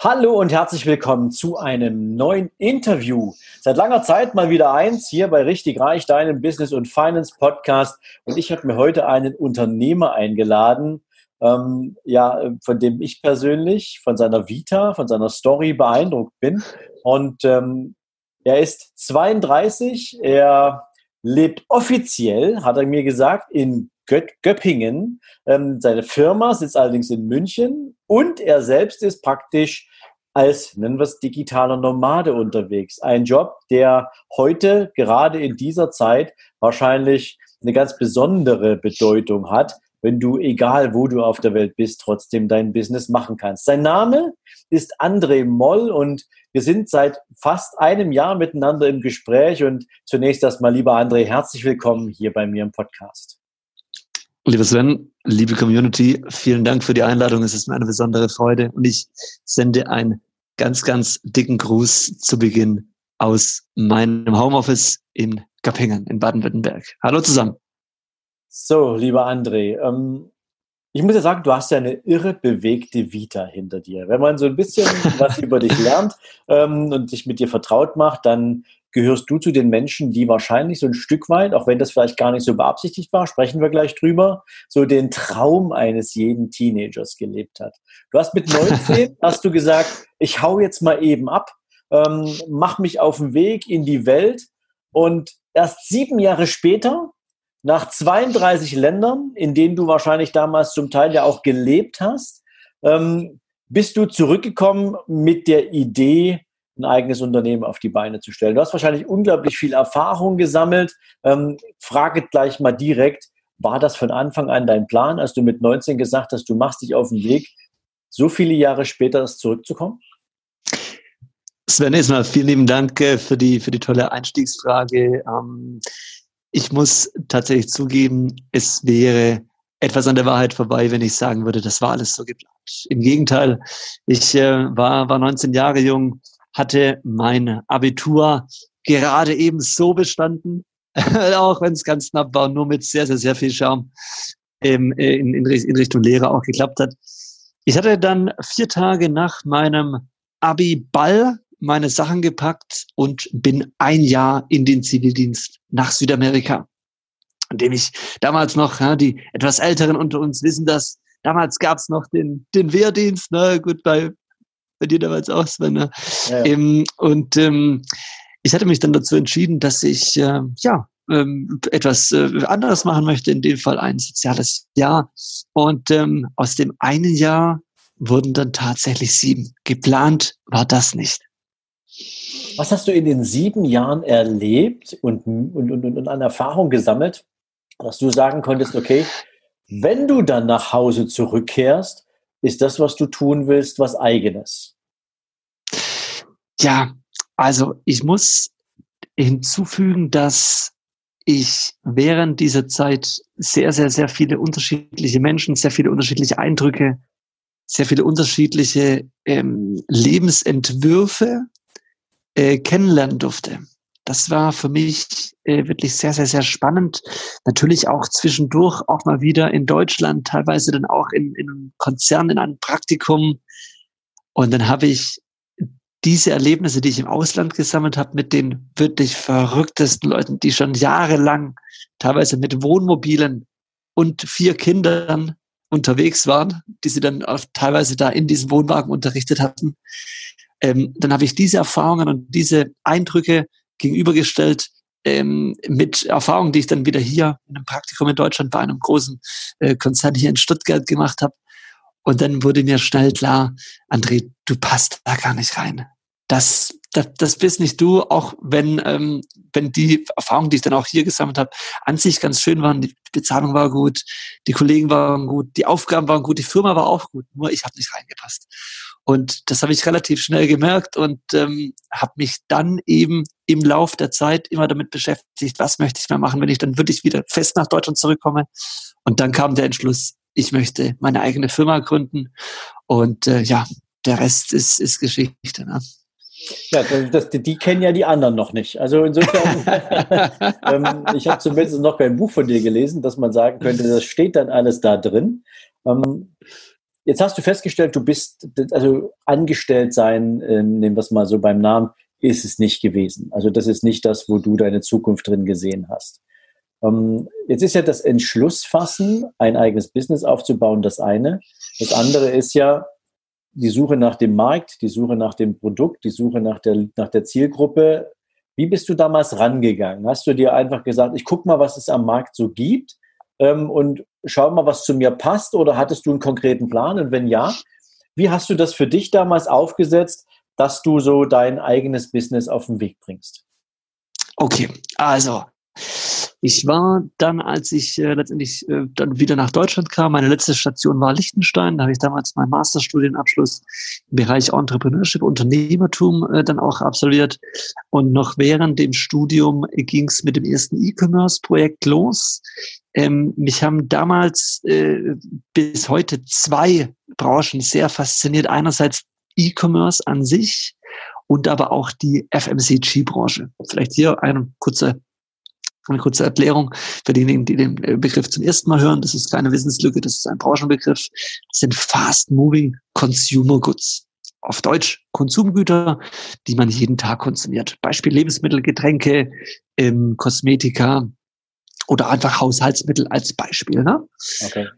Hallo und herzlich willkommen zu einem neuen Interview. Seit langer Zeit mal wieder eins hier bei Richtig Reich, deinem Business und Finance Podcast. Und ich habe mir heute einen Unternehmer eingeladen, ähm, ja, von dem ich persönlich, von seiner Vita, von seiner Story beeindruckt bin. Und ähm, er ist 32, er lebt offiziell, hat er mir gesagt, in Göppingen. Ähm, seine Firma sitzt allerdings in München und er selbst ist praktisch als, nennen wir es, digitaler Nomade unterwegs. Ein Job, der heute, gerade in dieser Zeit, wahrscheinlich eine ganz besondere Bedeutung hat, wenn du, egal wo du auf der Welt bist, trotzdem dein Business machen kannst. Sein Name ist André Moll und wir sind seit fast einem Jahr miteinander im Gespräch und zunächst erstmal, lieber André, herzlich willkommen hier bei mir im Podcast. Lieber Sven, liebe Community, vielen Dank für die Einladung. Es ist mir eine besondere Freude und ich sende einen ganz, ganz dicken Gruß zu Beginn aus meinem Homeoffice in Kapingen in Baden-Württemberg. Hallo zusammen. So, lieber André, ähm, ich muss ja sagen, du hast ja eine irre bewegte Vita hinter dir. Wenn man so ein bisschen was über dich lernt ähm, und sich mit dir vertraut macht, dann gehörst du zu den Menschen, die wahrscheinlich so ein Stück weit, auch wenn das vielleicht gar nicht so beabsichtigt war, sprechen wir gleich drüber, so den Traum eines jeden Teenagers gelebt hat. Du hast mit 19, hast du gesagt, ich hau jetzt mal eben ab, ähm, mach mich auf den Weg in die Welt und erst sieben Jahre später, nach 32 Ländern, in denen du wahrscheinlich damals zum Teil ja auch gelebt hast, ähm, bist du zurückgekommen mit der Idee, ein eigenes Unternehmen auf die Beine zu stellen. Du hast wahrscheinlich unglaublich viel Erfahrung gesammelt. Ähm, frage gleich mal direkt, war das von Anfang an dein Plan, als du mit 19 gesagt hast, du machst dich auf den Weg, so viele Jahre später zurückzukommen? Sven, erstmal vielen lieben Dank äh, für die, für die tolle Einstiegsfrage. Ähm, ich muss tatsächlich zugeben, es wäre etwas an der Wahrheit vorbei, wenn ich sagen würde, das war alles so geplant. Im Gegenteil, ich äh, war, war 19 Jahre jung, hatte mein Abitur gerade eben so bestanden, auch wenn es ganz knapp war, nur mit sehr, sehr, sehr viel Charme ähm, in, in, in Richtung Lehre auch geklappt hat. Ich hatte dann vier Tage nach meinem Abi-Ball meine Sachen gepackt und bin ein Jahr in den Zivildienst nach Südamerika. Indem ich damals noch, ja, die etwas Älteren unter uns wissen das, damals gab es noch den, den Wehrdienst, ne? gut, bei bei dir damals auch, Sven. Ne? Ja, ja. Ähm, und ähm, ich hatte mich dann dazu entschieden, dass ich äh, ja ähm, etwas äh, anderes machen möchte, in dem Fall ein soziales Jahr. Und ähm, aus dem einen Jahr wurden dann tatsächlich sieben. Geplant war das nicht. Was hast du in den sieben Jahren erlebt und, und, und, und an Erfahrung gesammelt, dass du sagen konntest, okay, wenn du dann nach Hause zurückkehrst, ist das, was du tun willst, was eigenes? Ja, also ich muss hinzufügen, dass ich während dieser Zeit sehr, sehr, sehr viele unterschiedliche Menschen, sehr viele unterschiedliche Eindrücke, sehr viele unterschiedliche ähm, Lebensentwürfe äh, kennenlernen durfte. Das war für mich äh, wirklich sehr, sehr, sehr spannend. Natürlich auch zwischendurch auch mal wieder in Deutschland, teilweise dann auch in, in einem Konzern, in einem Praktikum. Und dann habe ich diese Erlebnisse, die ich im Ausland gesammelt habe, mit den wirklich verrücktesten Leuten, die schon jahrelang teilweise mit Wohnmobilen und vier Kindern unterwegs waren, die sie dann auch teilweise da in diesem Wohnwagen unterrichtet hatten. Ähm, dann habe ich diese Erfahrungen und diese Eindrücke gegenübergestellt ähm, mit Erfahrungen, die ich dann wieder hier in einem Praktikum in Deutschland bei einem großen äh, Konzern hier in Stuttgart gemacht habe. Und dann wurde mir schnell klar, André, du passt da gar nicht rein. Das, das, das bist nicht du, auch wenn, ähm, wenn die Erfahrungen, die ich dann auch hier gesammelt habe, an sich ganz schön waren. Die Bezahlung war gut, die Kollegen waren gut, die Aufgaben waren gut, die Firma war auch gut, nur ich habe nicht reingepasst. Und das habe ich relativ schnell gemerkt und ähm, habe mich dann eben im Lauf der Zeit immer damit beschäftigt, was möchte ich mehr machen, wenn ich dann wirklich wieder fest nach Deutschland zurückkomme. Und dann kam der Entschluss, ich möchte meine eigene Firma gründen. Und äh, ja, der Rest ist, ist Geschichte. Ne? Ja, das, die kennen ja die anderen noch nicht. Also insofern, ähm, ich habe zumindest noch kein Buch von dir gelesen, dass man sagen könnte, das steht dann alles da drin. Ähm, jetzt hast du festgestellt, du bist, also angestellt sein, äh, nehmen wir es mal so beim Namen, ist es nicht gewesen. Also das ist nicht das, wo du deine Zukunft drin gesehen hast. Ähm, jetzt ist ja das Entschlussfassen, ein eigenes Business aufzubauen, das eine. Das andere ist ja, die Suche nach dem Markt, die Suche nach dem Produkt, die Suche nach der, nach der Zielgruppe. Wie bist du damals rangegangen? Hast du dir einfach gesagt, ich gucke mal, was es am Markt so gibt ähm, und schau mal, was zu mir passt? Oder hattest du einen konkreten Plan? Und wenn ja, wie hast du das für dich damals aufgesetzt, dass du so dein eigenes Business auf den Weg bringst? Okay, also ich war dann, als ich äh, letztendlich äh, dann wieder nach Deutschland kam, meine letzte Station war Liechtenstein. Da habe ich damals meinen Masterstudienabschluss im Bereich Entrepreneurship, Unternehmertum äh, dann auch absolviert. Und noch während dem Studium ging es mit dem ersten E-Commerce-Projekt los. Ähm, mich haben damals äh, bis heute zwei Branchen sehr fasziniert. Einerseits E-Commerce an sich und aber auch die FMCG-Branche. Vielleicht hier eine kurze eine kurze Erklärung für diejenigen, die den äh, Begriff zum ersten Mal hören. Das ist keine Wissenslücke, das ist ein Branchenbegriff. Das sind Fast-Moving Consumer Goods. Auf Deutsch Konsumgüter, die man jeden Tag konsumiert. Beispiel Lebensmittel, Getränke, ähm, Kosmetika oder einfach Haushaltsmittel als Beispiel. Ne? Okay.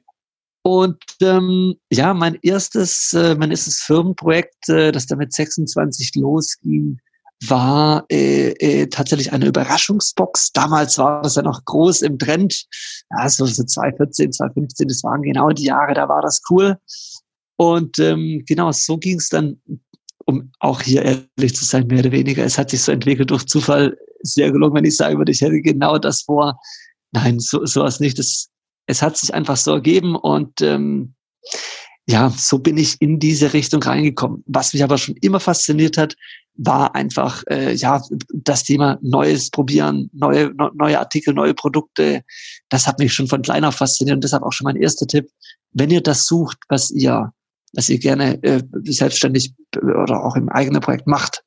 Und ähm, ja, mein erstes, äh, mein erstes Firmenprojekt, äh, das damit 26 losging, war äh, äh, tatsächlich eine Überraschungsbox. Damals war das ja noch groß im Trend. Ja, so, so 2014, 2015, das waren genau die Jahre, da war das cool. Und ähm, genau, so ging es dann, um auch hier ehrlich zu sein, mehr oder weniger. Es hat sich so entwickelt durch Zufall. Sehr gelungen, wenn ich sagen würde, ich hätte genau das vor. Nein, so sowas nicht. Das, es hat sich einfach so ergeben und ähm, ja, so bin ich in diese Richtung reingekommen. Was mich aber schon immer fasziniert hat, war einfach äh, ja das Thema Neues probieren, neue neue Artikel, neue Produkte. Das hat mich schon von klein auf fasziniert und deshalb auch schon mein erster Tipp: Wenn ihr das sucht, was ihr was ihr gerne äh, selbstständig oder auch im eigenen Projekt macht,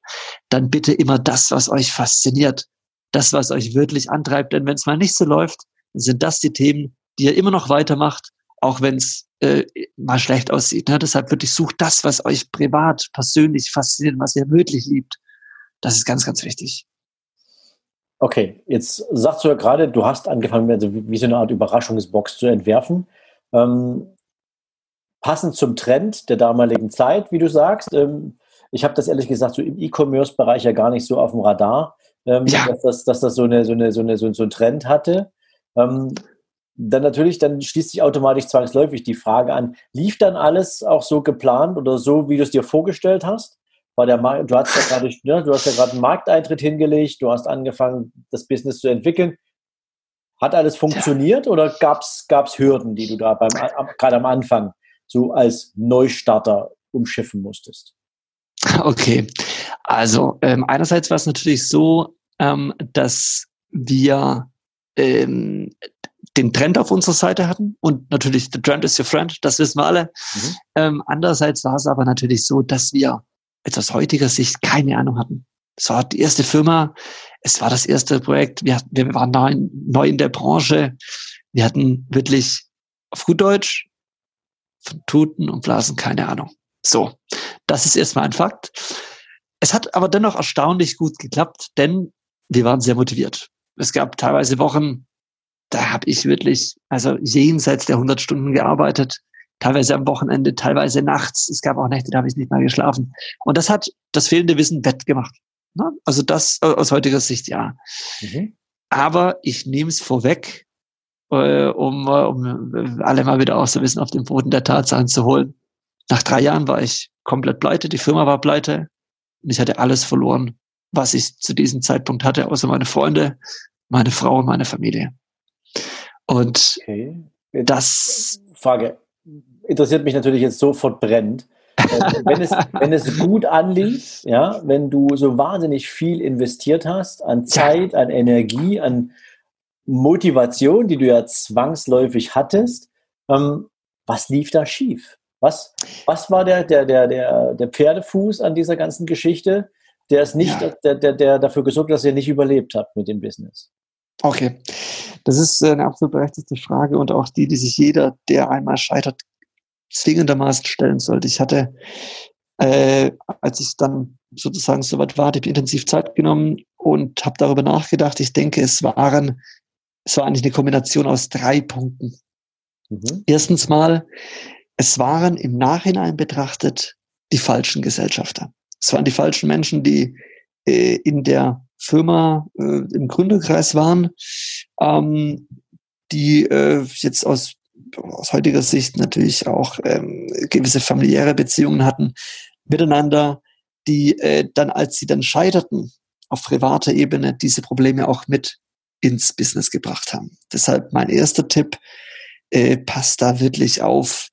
dann bitte immer das, was euch fasziniert, das, was euch wirklich antreibt. Denn wenn es mal nicht so läuft, sind das die Themen, die ihr immer noch weitermacht, auch wenn es äh, mal schlecht aussieht. Ne? Deshalb wirklich sucht das, was euch privat, persönlich fasziniert, was ihr wirklich liebt. Das ist ganz, ganz wichtig. Okay, jetzt sagst du ja gerade, du hast angefangen, also wie, wie so eine Art Überraschungsbox zu entwerfen. Ähm, passend zum Trend der damaligen Zeit, wie du sagst. Ähm, ich habe das ehrlich gesagt so im E-Commerce-Bereich ja gar nicht so auf dem Radar, ähm, ja. dass, das, dass das so, eine, so, eine, so, eine, so, so ein Trend hatte. Ähm, dann natürlich, dann schließt sich automatisch zwangsläufig die Frage an, lief dann alles auch so geplant oder so, wie du es dir vorgestellt hast? War der Markt, du hast ja gerade, ne, du hast ja gerade einen Markteintritt hingelegt, du hast angefangen, das Business zu entwickeln. Hat alles funktioniert ja. oder gab es Hürden, die du da beim gerade am Anfang so als Neustarter umschiffen musstest? Okay, also ähm, einerseits war es natürlich so, ähm, dass wir ähm, den Trend auf unserer Seite hatten und natürlich the trend is your friend, das wissen wir alle. Mhm. Ähm, andererseits war es aber natürlich so, dass wir jetzt aus heutiger Sicht keine Ahnung hatten. Es war die erste Firma, es war das erste Projekt, wir, wir waren neu, neu in der Branche, wir hatten wirklich auf gut Deutsch von Tuten und Blasen keine Ahnung. So, das ist erstmal ein Fakt. Es hat aber dennoch erstaunlich gut geklappt, denn wir waren sehr motiviert. Es gab teilweise Wochen, da habe ich wirklich, also jenseits der 100 Stunden gearbeitet, teilweise am Wochenende, teilweise nachts. Es gab auch Nächte, da habe ich nicht mal geschlafen. Und das hat das fehlende Wissen wettgemacht. Ne? Also das äh, aus heutiger Sicht ja. Mhm. Aber ich nehme es vorweg, äh, um, äh, um alle mal wieder auch so ein bisschen auf den Boden der Tatsachen zu holen. Nach drei Jahren war ich komplett pleite, die Firma war pleite. Und ich hatte alles verloren, was ich zu diesem Zeitpunkt hatte, außer meine Freunde, meine Frau und meine Familie. Und okay. das. Frage interessiert mich natürlich jetzt sofort brennend. Äh, wenn, es, wenn es gut anlief, ja, wenn du so wahnsinnig viel investiert hast an Zeit, an Energie, an Motivation, die du ja zwangsläufig hattest, ähm, was lief da schief? Was, was war der, der, der, der, der Pferdefuß an dieser ganzen Geschichte, der es nicht, ja. der, der, der dafür gesorgt hat, dass ihr nicht überlebt habt mit dem Business? Okay, das ist eine absolut berechtigte Frage und auch die, die sich jeder, der einmal scheitert, zwingendermaßen stellen sollte. Ich hatte, äh, als ich dann sozusagen soweit war, habe intensiv Zeit genommen und habe darüber nachgedacht. Ich denke, es waren, es war eigentlich eine Kombination aus drei Punkten. Mhm. Erstens mal, es waren im Nachhinein betrachtet die falschen Gesellschafter. Es waren die falschen Menschen, die äh, in der Firma äh, im Gründerkreis waren, ähm, die äh, jetzt aus aus heutiger Sicht natürlich auch ähm, gewisse familiäre Beziehungen hatten miteinander, die äh, dann, als sie dann scheiterten, auf privater Ebene diese Probleme auch mit ins Business gebracht haben. Deshalb mein erster Tipp, äh, passt da wirklich auf,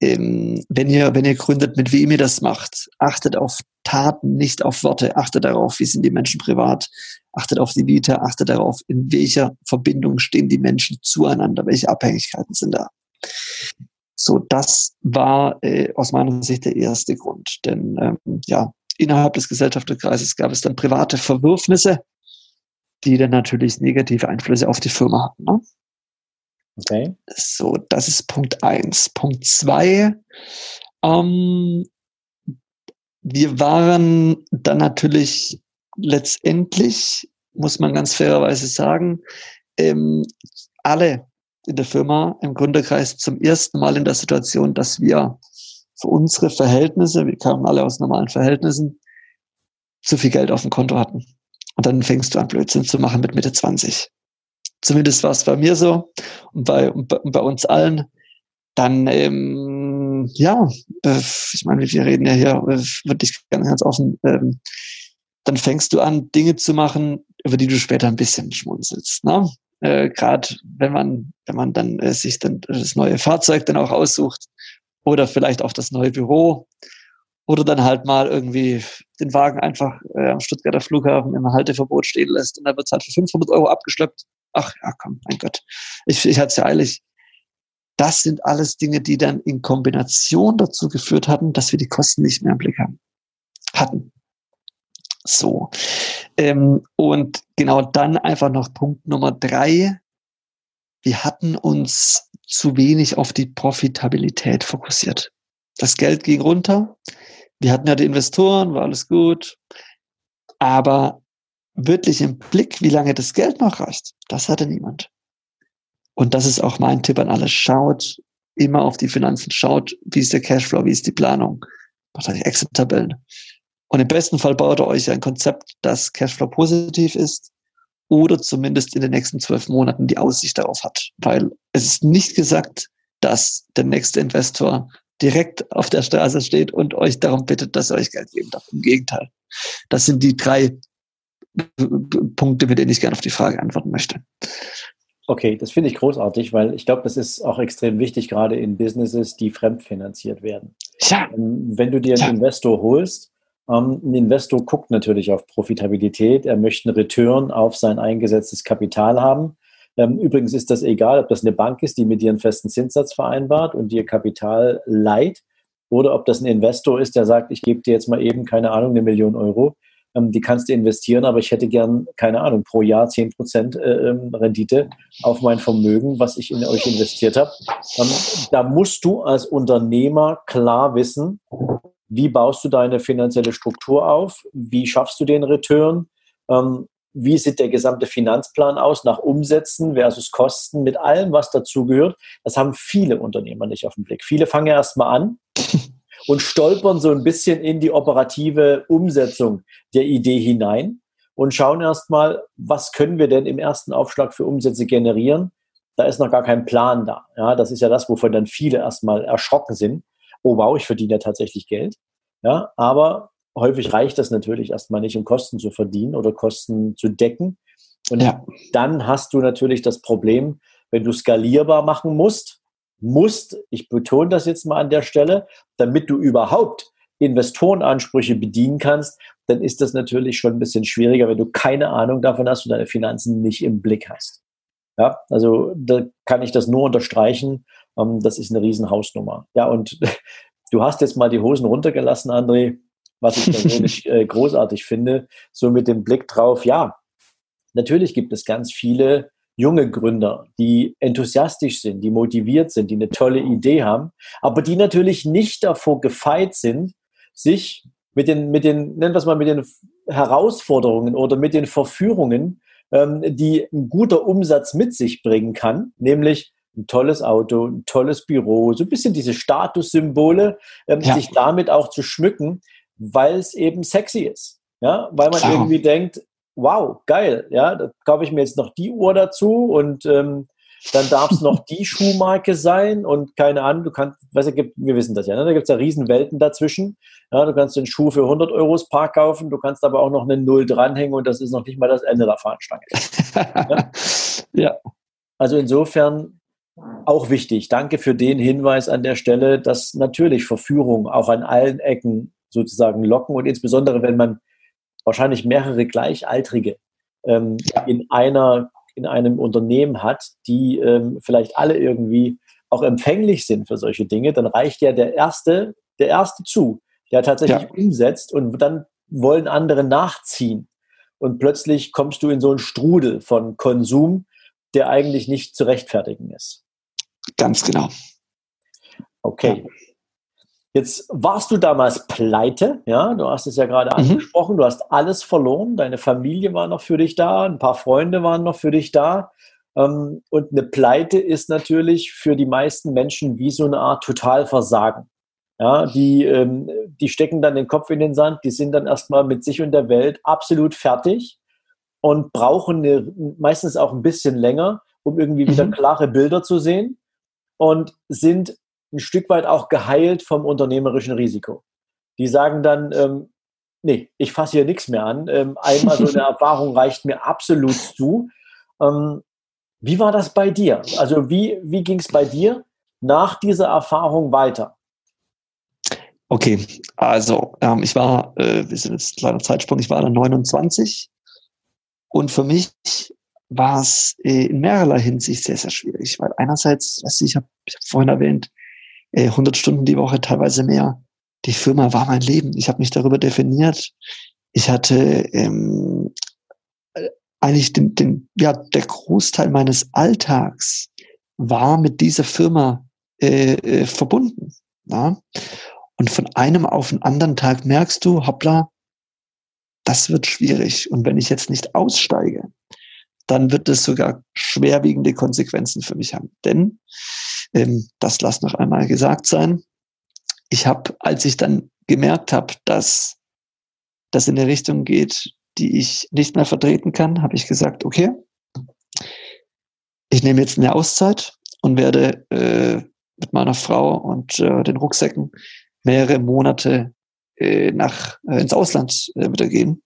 ähm, wenn ihr, wenn ihr gründet, mit wem ihr das macht. Achtet auf Taten, nicht auf Worte. Achtet darauf, wie sind die Menschen privat. Achtet auf die Vita. Achtet darauf, in welcher Verbindung stehen die Menschen zueinander. Welche Abhängigkeiten sind da. So, das war äh, aus meiner Sicht der erste Grund. Denn ähm, ja, innerhalb des Gesellschafterkreises gab es dann private Verwürfnisse, die dann natürlich negative Einflüsse auf die Firma hatten. Ne? Okay. So, das ist Punkt eins. Punkt zwei. Ähm, wir waren dann natürlich letztendlich, muss man ganz fairerweise sagen, ähm, alle in der Firma im Gründerkreis zum ersten Mal in der Situation, dass wir für unsere Verhältnisse, wir kamen alle aus normalen Verhältnissen, zu viel Geld auf dem Konto hatten. Und dann fängst du an, Blödsinn zu machen mit Mitte 20. Zumindest war es bei mir so und bei, und bei uns allen. Dann, ähm, ja, äh, ich meine, wir reden ja hier äh, wirklich ganz, ganz offen. Ähm, dann fängst du an, Dinge zu machen, über die du später ein bisschen schmunzelst. Ne? Äh, Gerade wenn man, wenn man dann äh, sich dann das neue Fahrzeug dann auch aussucht oder vielleicht auch das neue Büro oder dann halt mal irgendwie den Wagen einfach äh, am Stuttgarter Flughafen im Halteverbot stehen lässt und dann wird es halt für 500 Euro abgeschleppt ach ja, komm, mein Gott, ich, ich hatte es ja eilig. Das sind alles Dinge, die dann in Kombination dazu geführt hatten, dass wir die Kosten nicht mehr im Blick haben. Hatten. So. Ähm, und genau dann einfach noch Punkt Nummer drei. Wir hatten uns zu wenig auf die Profitabilität fokussiert. Das Geld ging runter. Wir hatten ja die Investoren, war alles gut. Aber wirklich im Blick, wie lange das Geld noch reicht, das hatte niemand. Und das ist auch mein Tipp an alle. Schaut immer auf die Finanzen, schaut, wie ist der Cashflow, wie ist die Planung. Macht euch Exit-Tabellen. Und im besten Fall baut ihr euch ein Konzept, das Cashflow positiv ist oder zumindest in den nächsten zwölf Monaten die Aussicht darauf hat. Weil es ist nicht gesagt, dass der nächste Investor direkt auf der Straße steht und euch darum bittet, dass er euch Geld geben darf. Im Gegenteil. Das sind die drei Punkte, mit denen ich gerne auf die Frage antworten möchte. Okay, das finde ich großartig, weil ich glaube, das ist auch extrem wichtig, gerade in Businesses, die fremdfinanziert werden. Ja. Ähm, wenn du dir einen ja. Investor holst, ähm, ein Investor guckt natürlich auf Profitabilität, er möchte einen Return auf sein eingesetztes Kapital haben. Ähm, übrigens ist das egal, ob das eine Bank ist, die mit dir einen festen Zinssatz vereinbart und dir Kapital leiht, oder ob das ein Investor ist, der sagt, ich gebe dir jetzt mal eben, keine Ahnung, eine Million Euro die kannst du investieren, aber ich hätte gern, keine Ahnung, pro Jahr 10% äh, ähm, Rendite auf mein Vermögen, was ich in euch investiert habe. Ähm, da musst du als Unternehmer klar wissen, wie baust du deine finanzielle Struktur auf, wie schaffst du den Return, ähm, wie sieht der gesamte Finanzplan aus nach Umsätzen versus Kosten mit allem, was dazugehört. Das haben viele Unternehmer nicht auf den Blick. Viele fangen erst mal an und stolpern so ein bisschen in die operative Umsetzung der Idee hinein und schauen erstmal, was können wir denn im ersten Aufschlag für Umsätze generieren. Da ist noch gar kein Plan da. Ja, das ist ja das, wovon dann viele erstmal erschrocken sind. Oh wow, ich verdiene ja tatsächlich Geld. Ja, aber häufig reicht das natürlich erstmal nicht, um Kosten zu verdienen oder Kosten zu decken. Und ja. dann hast du natürlich das Problem, wenn du skalierbar machen musst, musst, ich betone das jetzt mal an der Stelle, damit du überhaupt Investorenansprüche bedienen kannst, dann ist das natürlich schon ein bisschen schwieriger, wenn du keine Ahnung davon hast und deine Finanzen nicht im Blick hast. Ja, also da kann ich das nur unterstreichen. Ähm, das ist eine Riesenhausnummer. Ja, und du hast jetzt mal die Hosen runtergelassen, André, was ich persönlich äh, großartig finde, so mit dem Blick drauf, ja, natürlich gibt es ganz viele junge Gründer, die enthusiastisch sind, die motiviert sind, die eine tolle Idee haben, aber die natürlich nicht davor gefeit sind, sich mit den, mit den, nennen wir es mal, mit den Herausforderungen oder mit den Verführungen, ähm, die ein guter Umsatz mit sich bringen kann, nämlich ein tolles Auto, ein tolles Büro, so ein bisschen diese Statussymbole, ähm, ja. sich damit auch zu schmücken, weil es eben sexy ist. Ja, weil man Klar. irgendwie denkt, wow, geil, ja, da kaufe ich mir jetzt noch die Uhr dazu und ähm, dann darf es noch die Schuhmarke sein und keine Ahnung, du kannst, weißt du, wir wissen das ja, ne? da gibt es ja Riesenwelten dazwischen. Ja, du kannst den Schuh für 100 Euro Park kaufen, du kannst aber auch noch eine Null dranhängen und das ist noch nicht mal das Ende der Fahnenstange. ja? ja. Also insofern auch wichtig. Danke für den Hinweis an der Stelle, dass natürlich Verführung auch an allen Ecken sozusagen locken und insbesondere wenn man wahrscheinlich mehrere Gleichaltrige ähm, ja. in einer in einem Unternehmen hat, die ähm, vielleicht alle irgendwie auch empfänglich sind für solche Dinge, dann reicht ja der erste, der erste zu, der tatsächlich ja. umsetzt und dann wollen andere nachziehen. Und plötzlich kommst du in so einen Strudel von Konsum, der eigentlich nicht zu rechtfertigen ist. Ganz genau. Okay. Ja. Jetzt warst du damals pleite, ja, du hast es ja gerade mhm. angesprochen, du hast alles verloren, deine Familie war noch für dich da, ein paar Freunde waren noch für dich da. Ähm, und eine Pleite ist natürlich für die meisten Menschen wie so eine Art Totalversagen. Ja, die, ähm, die stecken dann den Kopf in den Sand, die sind dann erstmal mit sich und der Welt absolut fertig und brauchen eine, meistens auch ein bisschen länger, um irgendwie wieder mhm. klare Bilder zu sehen und sind ein Stück weit auch geheilt vom unternehmerischen Risiko. Die sagen dann, ähm, nee, ich fasse hier nichts mehr an. Ähm, einmal so eine Erfahrung reicht mir absolut zu. Ähm, wie war das bei dir? Also wie, wie ging es bei dir nach dieser Erfahrung weiter? Okay, also ähm, ich war, äh, wir sind jetzt ein kleiner Zeitsprung, ich war dann 29 und für mich war es äh, in mehrerlei Hinsicht sehr, sehr schwierig, weil einerseits, also ich habe ich hab vorhin erwähnt, 100 äh, Stunden die Woche, teilweise mehr. Die Firma war mein Leben. Ich habe mich darüber definiert. Ich hatte ähm, äh, eigentlich den, den, ja, der Großteil meines Alltags war mit dieser Firma äh, äh, verbunden. Ja? Und von einem auf den anderen Tag merkst du, hoppla, das wird schwierig. Und wenn ich jetzt nicht aussteige, dann wird es sogar schwerwiegende Konsequenzen für mich haben. Denn ähm, das lass noch einmal gesagt sein. Ich habe, als ich dann gemerkt habe, dass das in eine Richtung geht, die ich nicht mehr vertreten kann, habe ich gesagt, okay, ich nehme jetzt eine Auszeit und werde äh, mit meiner Frau und äh, den Rucksäcken mehrere Monate äh, nach äh, ins Ausland äh, wieder gehen,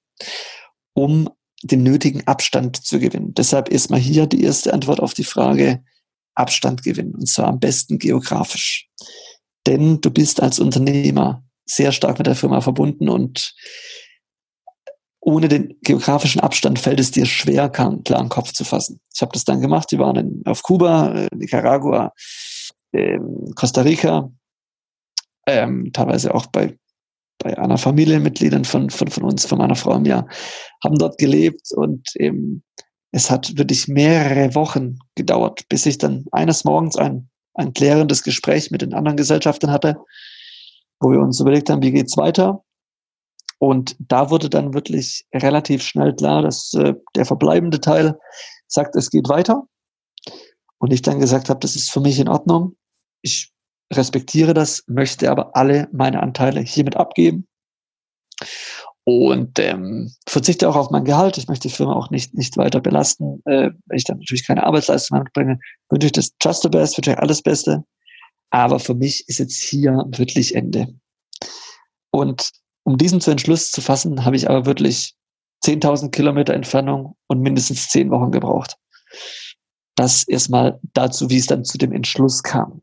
um den nötigen Abstand zu gewinnen. Deshalb ist mal hier die erste Antwort auf die Frage, Abstand gewinnen, und zwar am besten geografisch. Denn du bist als Unternehmer sehr stark mit der Firma verbunden und ohne den geografischen Abstand fällt es dir schwer, klaren Kopf zu fassen. Ich habe das dann gemacht. Wir waren in, auf Kuba, äh, Nicaragua, ähm, Costa Rica, ähm, teilweise auch bei, bei einer Familienmitgliedern von, von, von uns, von meiner Frau im Jahr, haben dort gelebt und eben es hat wirklich mehrere Wochen gedauert, bis ich dann eines Morgens ein, ein klärendes Gespräch mit den anderen Gesellschaftern hatte, wo wir uns überlegt haben, wie geht's weiter. Und da wurde dann wirklich relativ schnell klar, dass äh, der verbleibende Teil sagt, es geht weiter. Und ich dann gesagt habe, das ist für mich in Ordnung. Ich respektiere das, möchte aber alle meine Anteile hiermit abgeben und ähm, verzichte auch auf mein Gehalt. Ich möchte die Firma auch nicht, nicht weiter belasten. Äh, wenn ich dann natürlich keine Arbeitsleistung mitbringe, wünsche ich das just the best, wünsche ich alles Beste. Aber für mich ist jetzt hier wirklich Ende. Und um diesen zu Entschluss zu fassen, habe ich aber wirklich 10.000 Kilometer Entfernung und mindestens zehn Wochen gebraucht. Das erstmal dazu, wie es dann zu dem Entschluss kam.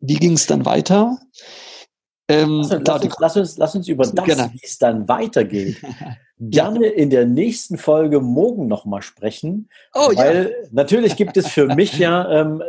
Wie ging es dann weiter? Ähm, lass, uns, uns, lass, uns, lass uns über das, genau. wie es dann weitergeht, gerne in der nächsten Folge morgen nochmal sprechen. Oh, weil ja. natürlich gibt es für mich ja ähm,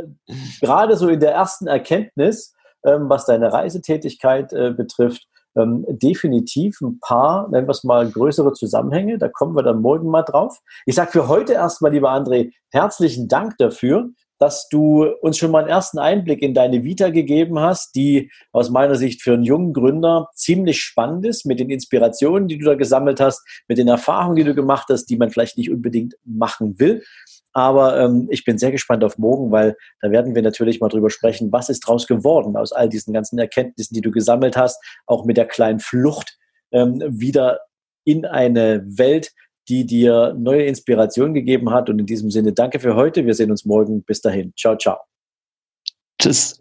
gerade so in der ersten Erkenntnis, ähm, was deine Reisetätigkeit äh, betrifft, ähm, definitiv ein paar, nennen wir es mal, größere Zusammenhänge. Da kommen wir dann morgen mal drauf. Ich sage für heute erstmal, lieber André, herzlichen Dank dafür, dass du uns schon mal einen ersten Einblick in deine Vita gegeben hast, die aus meiner Sicht für einen jungen Gründer ziemlich spannend ist, mit den Inspirationen, die du da gesammelt hast, mit den Erfahrungen, die du gemacht hast, die man vielleicht nicht unbedingt machen will. Aber ähm, ich bin sehr gespannt auf morgen, weil da werden wir natürlich mal drüber sprechen, was ist draus geworden aus all diesen ganzen Erkenntnissen, die du gesammelt hast, auch mit der kleinen Flucht ähm, wieder in eine Welt, die dir neue Inspiration gegeben hat. Und in diesem Sinne danke für heute. Wir sehen uns morgen. Bis dahin. Ciao, ciao. Tschüss.